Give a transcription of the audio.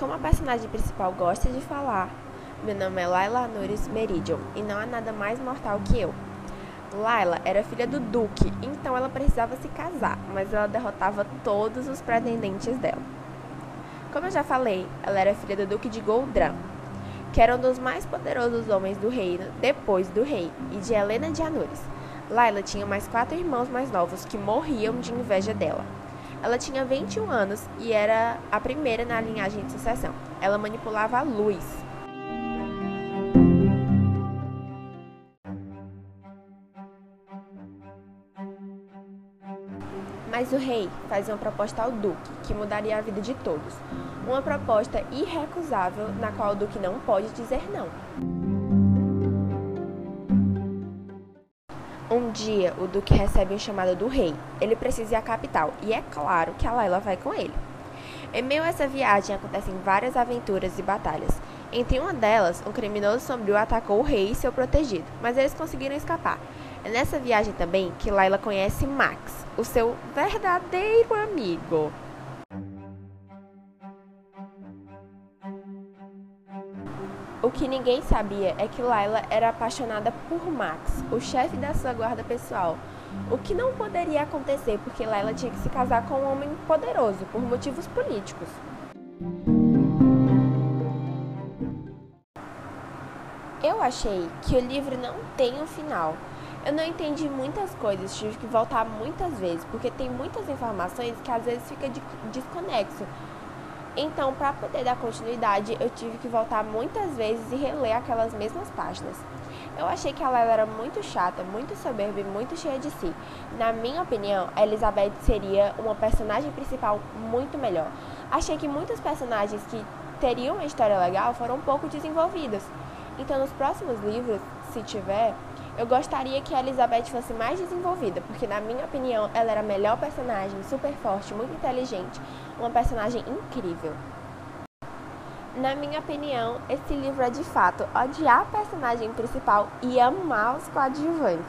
Como a personagem principal gosta de falar, meu nome é Laila Nunes Meridian e não há nada mais mortal que eu. Laila era filha do Duque, então ela precisava se casar, mas ela derrotava todos os pretendentes dela. Como eu já falei, ela era filha do Duque de Goldran, que era um dos mais poderosos homens do reino depois do rei, e de Helena de Anures. Laila tinha mais quatro irmãos mais novos que morriam de inveja dela. Ela tinha 21 anos e era a primeira na linhagem de sucessão. Ela manipulava a luz. Mas o rei faz uma proposta ao duque que mudaria a vida de todos. Uma proposta irrecusável na qual o duque não pode dizer não. Um dia, o Duque recebe um chamado do rei. Ele precisa ir à capital e é claro que a Layla vai com ele. Em meio a essa viagem acontecem várias aventuras e batalhas. Entre uma delas, um criminoso sombrio atacou o rei e seu protegido, mas eles conseguiram escapar. É nessa viagem também que Layla conhece Max, o seu verdadeiro amigo. O que ninguém sabia é que Layla era apaixonada por Max, o chefe da sua guarda pessoal. O que não poderia acontecer porque Layla tinha que se casar com um homem poderoso por motivos políticos. Eu achei que o livro não tem um final. Eu não entendi muitas coisas, tive que voltar muitas vezes, porque tem muitas informações que às vezes fica desconexo então, para poder dar continuidade, eu tive que voltar muitas vezes e reler aquelas mesmas páginas. Eu achei que ela era muito chata, muito soberba e muito cheia de si. Na minha opinião, a Elizabeth seria uma personagem principal muito melhor. Achei que muitos personagens que teriam uma história legal foram pouco desenvolvidos. Então, nos próximos livros, se tiver, eu gostaria que a Elizabeth fosse mais desenvolvida, porque na minha opinião ela era a melhor personagem, super forte, muito inteligente, uma personagem incrível. Na minha opinião, esse livro é de fato odiar a personagem principal e amar os coadjuvantes.